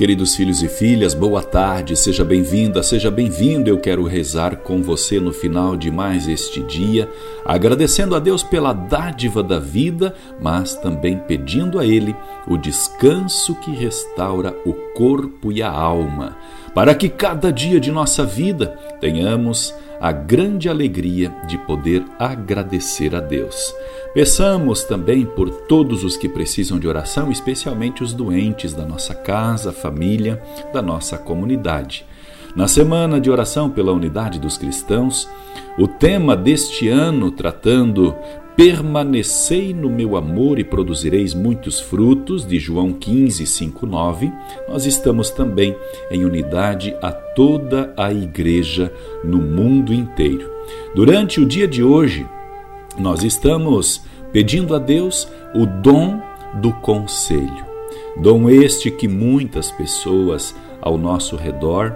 Queridos filhos e filhas, boa tarde, seja bem-vinda, seja bem-vindo. Eu quero rezar com você no final de mais este dia, agradecendo a Deus pela dádiva da vida, mas também pedindo a Ele o descanso que restaura o corpo e a alma, para que cada dia de nossa vida tenhamos a grande alegria de poder agradecer a Deus. Peçamos também por todos os que precisam de oração, especialmente os doentes da nossa casa, família, da nossa comunidade. Na semana de oração pela unidade dos cristãos, o tema deste ano tratando Permanecei no meu amor e produzireis muitos frutos, de João 15, 5, 9, nós estamos também em unidade a toda a igreja no mundo inteiro. Durante o dia de hoje, nós estamos pedindo a Deus o dom do conselho. Dom este que muitas pessoas ao nosso redor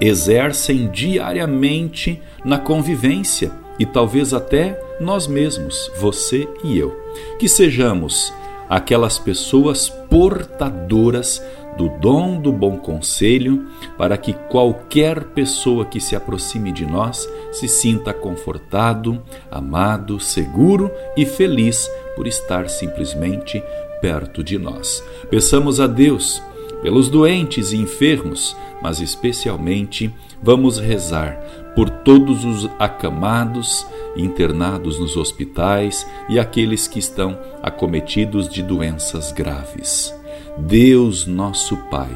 exercem diariamente na convivência e talvez até nós mesmos, você e eu. Que sejamos aquelas pessoas portadoras do dom do bom conselho, para que qualquer pessoa que se aproxime de nós se sinta confortado, amado, seguro e feliz por estar simplesmente perto de nós. Peçamos a Deus pelos doentes e enfermos, mas especialmente vamos rezar por todos os acamados, internados nos hospitais e aqueles que estão acometidos de doenças graves. Deus nosso Pai,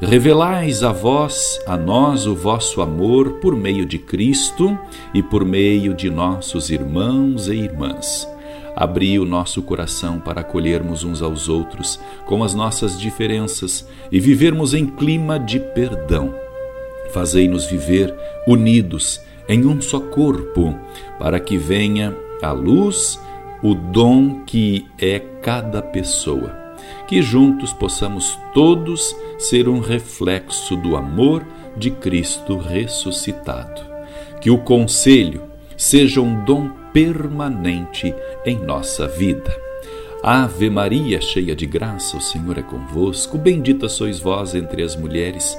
revelais a vós, a nós, o vosso amor por meio de Cristo e por meio de nossos irmãos e irmãs. Abri o nosso coração para acolhermos uns aos outros com as nossas diferenças e vivermos em clima de perdão. Fazei-nos viver unidos em um só corpo, para que venha à luz o dom que é cada pessoa que juntos possamos todos ser um reflexo do amor de Cristo ressuscitado. Que o conselho seja um dom permanente em nossa vida. Ave Maria, cheia de graça, o Senhor é convosco. Bendita sois vós entre as mulheres,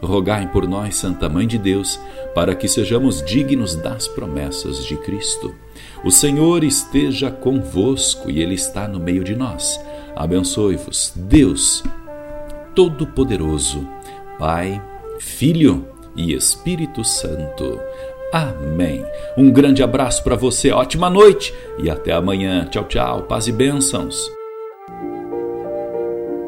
Rogai por nós, Santa Mãe de Deus, para que sejamos dignos das promessas de Cristo. O Senhor esteja convosco e Ele está no meio de nós. Abençoe-vos, Deus Todo-Poderoso, Pai, Filho e Espírito Santo. Amém. Um grande abraço para você, ótima noite e até amanhã. Tchau, tchau, paz e bênçãos.